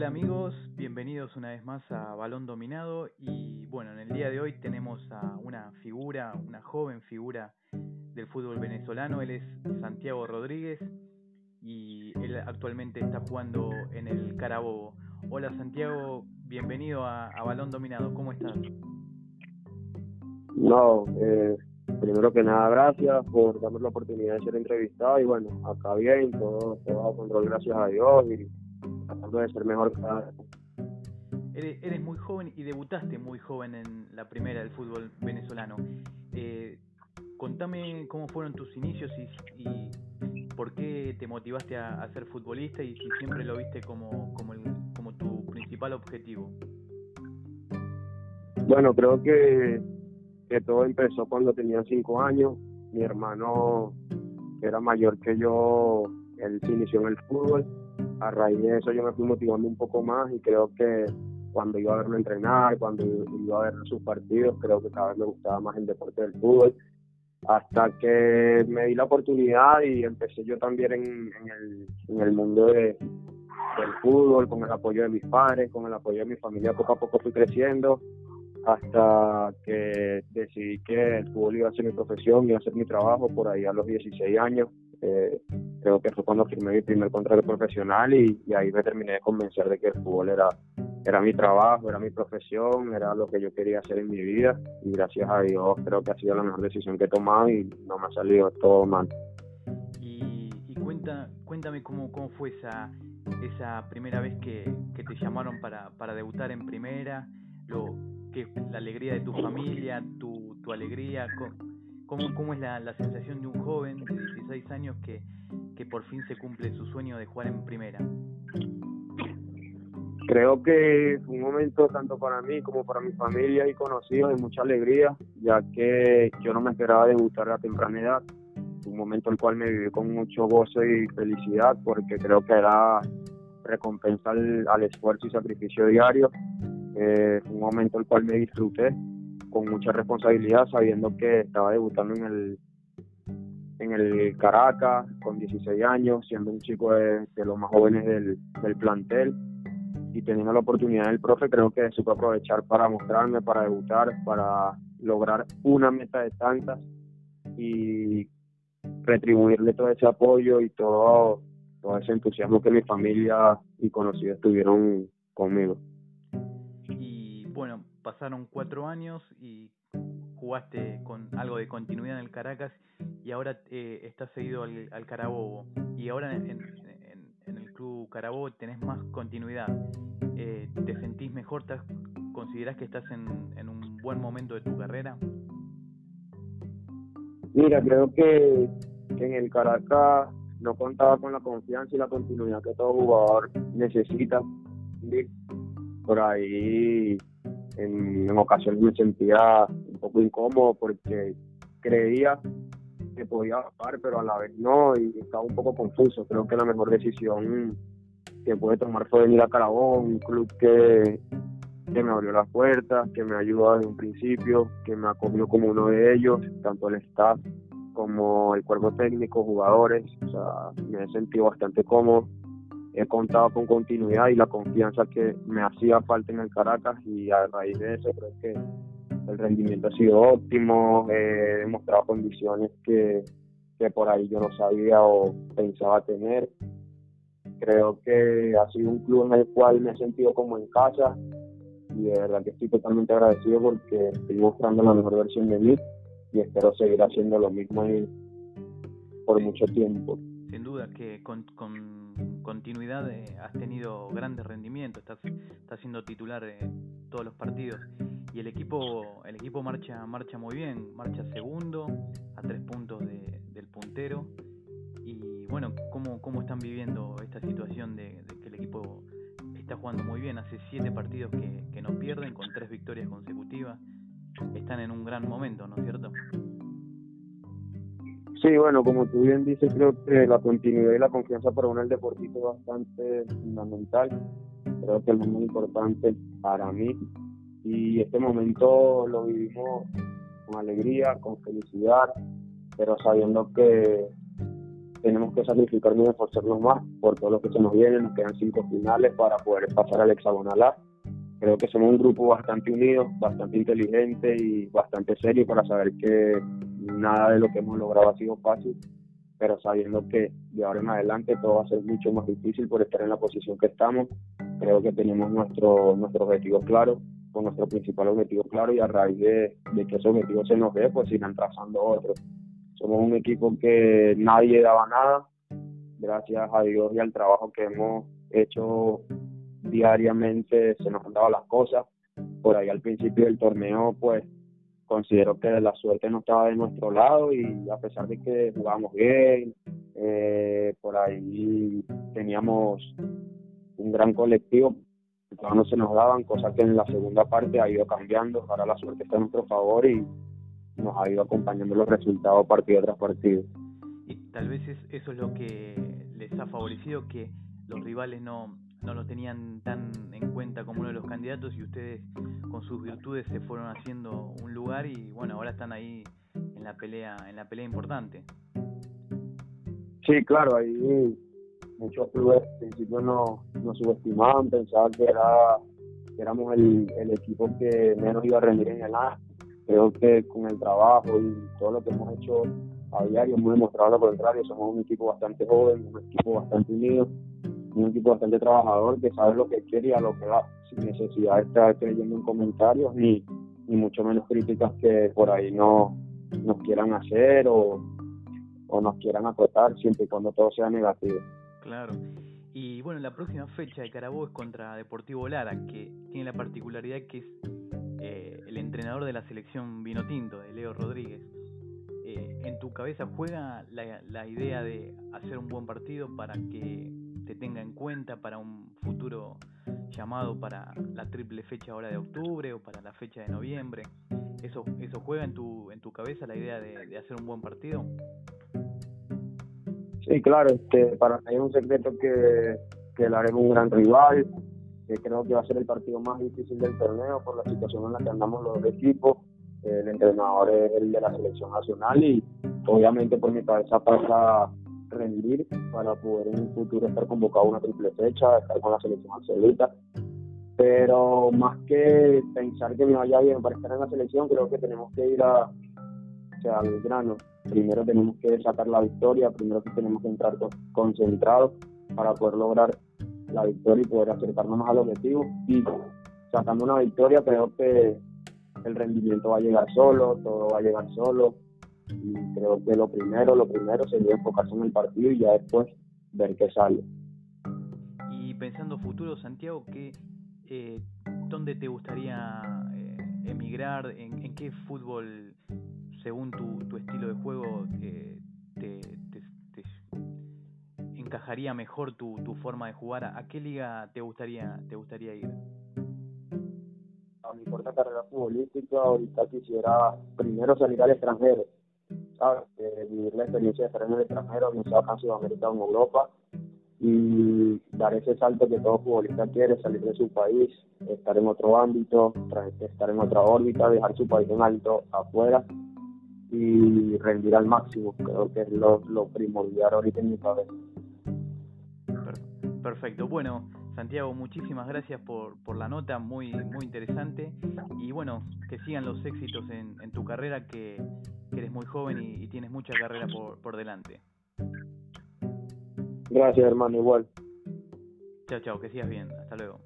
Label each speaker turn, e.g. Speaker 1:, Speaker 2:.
Speaker 1: Hola amigos, bienvenidos una vez más a Balón Dominado. Y bueno, en el día de hoy tenemos a una figura, una joven figura del fútbol venezolano, él es Santiago Rodríguez y él actualmente está jugando en el Carabobo. Hola Santiago, bienvenido a, Balón Dominado, ¿cómo estás?
Speaker 2: No, eh, primero que nada gracias por darme la oportunidad de ser entrevistado. Y bueno, acá bien, todo, todo bajo control gracias a Dios. Y tratando de ser mejor cada
Speaker 1: Eres, eres, muy joven y debutaste muy joven en la primera del fútbol venezolano. Eh, contame cómo fueron tus inicios y, por qué te motivaste a, ser futbolista y si siempre lo viste como, como, el, como tu principal objetivo.
Speaker 2: Bueno, creo que, que todo empezó cuando tenía cinco años. Mi hermano era mayor que yo, él se inició en el fútbol a raíz de eso yo me fui motivando un poco más y creo que cuando iba a verlo entrenar, cuando iba a ver sus partidos, creo que cada vez me gustaba más el deporte del fútbol. Hasta que me di la oportunidad y empecé yo también en, el, mundo de, del fútbol, con el apoyo de mis padres, con el apoyo de mi familia, poco a poco fui creciendo hasta que decidí que el fútbol iba a ser mi profesión, iba a ser mi trabajo por ahí a los 16 años. Eh, creo que fue cuando firmé mi primer contrato profesional y, ahí me terminé de convencer de que el fútbol era, era mi trabajo, era mi profesión, era lo que yo quería hacer en mi vida y gracias a Dios creo que ha sido la mejor decisión que he tomado y no me ha salido todo mal.
Speaker 1: Y, cuenta, cuéntame cómo, cómo fue esa, esa primera vez que, que te llamaron para, para debutar en primera, lo, que la alegría de tu familia, tu, tu alegría, ¿Cómo, cómo es la, la, sensación de un joven de 16 años que, que por fin se cumple su sueño de jugar en primera?
Speaker 2: Creo que fue un momento tanto para mí como para mi familia y conocidos de mucha alegría, ya que yo no me esperaba debutar a temprana edad. Un momento el cual me viví con mucho gozo y felicidad porque creo que era recompensa al, esfuerzo y sacrificio diario. Eh, un momento el cual me disfruté con mucha responsabilidad, sabiendo que estaba debutando en el en el Caracas con 16 años, siendo un chico de, los más jóvenes del, del, plantel y teniendo la oportunidad del profe, creo que supo aprovechar para mostrarme, para debutar, para lograr una meta de tantas y retribuirle todo ese apoyo y todo, todo ese entusiasmo que mi familia y conocidos tuvieron conmigo.
Speaker 1: Y bueno, pasaron cuatro años y jugaste con algo de continuidad en el Caracas y ahora eh, estás seguido al, al, Carabobo y ahora en, el club Carabobo tenés más continuidad. Eh, ¿Te sentís mejor? ¿Te ¿Considerás que estás en, un buen momento de tu carrera?
Speaker 2: Mira, creo que, en el Caracas no contaba con la confianza y la continuidad que todo jugador necesita. Por ahí en, ocasiones me sentía un poco incómodo porque creía que podía bajar, pero a la vez no, y estaba un poco confuso. Creo que la mejor decisión que pude tomar fue venir a Carabón, un club que, que me abrió las puertas, que me ayudó desde un principio, que me acogió como uno de ellos, tanto el staff como el cuerpo técnico, jugadores, o sea, me he sentido bastante cómodo he contado con continuidad y la confianza que me hacía falta en el Caracas y a raíz de eso creo que el rendimiento ha sido óptimo, he demostrado condiciones que, que por ahí yo no sabía o pensaba tener. Creo que ha sido un club en el cual me he sentido como en casa y de verdad que estoy totalmente agradecido porque estoy mostrando la mejor versión de mí y espero seguir haciendo lo mismo ahí por mucho tiempo.
Speaker 1: Sin duda que con, con continuidad eh, has tenido grandes rendimientos, estás, estás siendo titular en todos los partidos y el equipo el equipo marcha marcha muy bien, marcha segundo a tres puntos del puntero y bueno, ¿cómo, cómo están viviendo esta situación de, que el equipo está jugando muy bien, hace siete partidos que, que no pierden con tres victorias consecutivas, están en un gran momento, ¿no es cierto?
Speaker 2: Sí, bueno, como tú bien dices, creo que la continuidad y la confianza para uno el deportista es bastante fundamental. Creo que es muy importante para mí. Y este momento lo vivimos con alegría, con felicidad, pero sabiendo que, tenemos que sacrificarnos y esforzarnos más por todo lo que se nos viene. Nos quedan cinco finales para poder pasar al hexagonal A. Creo que somos un grupo bastante unido, bastante inteligente y bastante serio para saber que nada de lo que hemos logrado ha sido fácil, pero sabiendo que de ahora en adelante todo va a ser mucho más difícil por estar en la posición que estamos. Creo que tenemos nuestro, nuestro objetivo claro, con nuestro principal objetivo claro y a raíz de, que ese objetivo se nos dé, pues irán trazando otros somos un equipo que nadie daba nada, gracias a Dios y al trabajo que hemos hecho diariamente se nos han dado las cosas. Por ahí al principio del torneo, pues considero que la suerte no estaba de nuestro lado y a pesar de que jugábamos bien, eh, por ahí teníamos un gran colectivo, no se nos daban, cosas que en la segunda parte ha ido cambiando, ahora la suerte está a nuestro favor y nos ha ido acompañando los resultados partido tras partido.
Speaker 1: Y tal vez eso es lo que les ha favorecido, que los rivales no, no lo tenían tan en cuenta como uno de los candidatos y ustedes con sus virtudes se fueron haciendo un lugar y bueno, ahora están ahí en la pelea, en la pelea importante.
Speaker 2: Sí, claro, ahí muchos clubes al principio nos, subestimaban, pensaban que era que éramos el, el equipo que menos iba a rendir en el año creo que con el trabajo y todo lo que hemos hecho a diario hemos demostrado lo contrario. Somos un equipo bastante joven, un equipo bastante unido, un equipo bastante trabajador que sabe lo que quiere y a lo que va, sin necesidad de estar creyendo en comentarios ni, ni mucho menos críticas que por ahí no nos quieran hacer o, o nos quieran acotar siempre y cuando todo sea negativo.
Speaker 1: Claro. Y bueno, la próxima fecha de Carabobo es contra Deportivo Lara, que tiene la particularidad que es eh, el entrenador de la selección Vinotinto, de Leo Rodríguez, eh, ¿en tu cabeza juega la, la, idea de hacer un buen partido para que te tenga en cuenta para un futuro llamado para la triple fecha ahora de octubre o para la fecha de noviembre? ¿Eso, eso juega en tu, en tu cabeza la idea de, de hacer un buen partido?
Speaker 2: Sí, claro, este, para mí es un secreto que, que el es un gran rival, que creo que va a ser el partido más difícil del torneo por la situación en la que andamos los equipos. El entrenador es el de la selección nacional y obviamente por mi cabeza pasa rendir para poder en un futuro estar convocado a una triple fecha, estar con la selección absoluta. Pero más que pensar que me vaya bien para estar en la selección, creo que tenemos que ir a, o sea, al grano. Primero tenemos que sacar la victoria, primero que tenemos que entrar concentrados para poder lograr la victoria y poder acercarnos más al objetivo. Y sacando una victoria creo que el rendimiento va a llegar solo, todo va a llegar solo. Y creo que lo primero, lo primero sería enfocarse en el partido y ya después ver qué sale.
Speaker 1: Y pensando futuro, Santiago, ¿qué, eh, ¿dónde te gustaría eh, emigrar? ¿En, ¿En, qué fútbol, según tu, tu estilo de juego, eh, te, encajaría mejor tu, tu forma de jugar? ¿A qué liga te gustaría, te gustaría ir?
Speaker 2: A mi corta carrera futbolística, ahorita quisiera primero salir al extranjero, ¿sabes? Eh, vivir la experiencia de estar en el extranjero, no sea acá en Sudamérica o en Europa, y dar ese salto que todo futbolista quiere, salir de su país, estar en otro ámbito, estar en otra órbita, dejar su país en alto afuera y rendir al máximo. Creo que es lo, lo primordial ahorita en mi cabeza.
Speaker 1: Perfecto. Bueno, Santiago, muchísimas gracias por, por la nota, muy, muy interesante. Y bueno, que sigan los éxitos en, en tu carrera, que, eres muy joven y, tienes mucha carrera por, por delante.
Speaker 2: Gracias, hermano, igual.
Speaker 1: Chao, chao, que sigas bien. Hasta luego.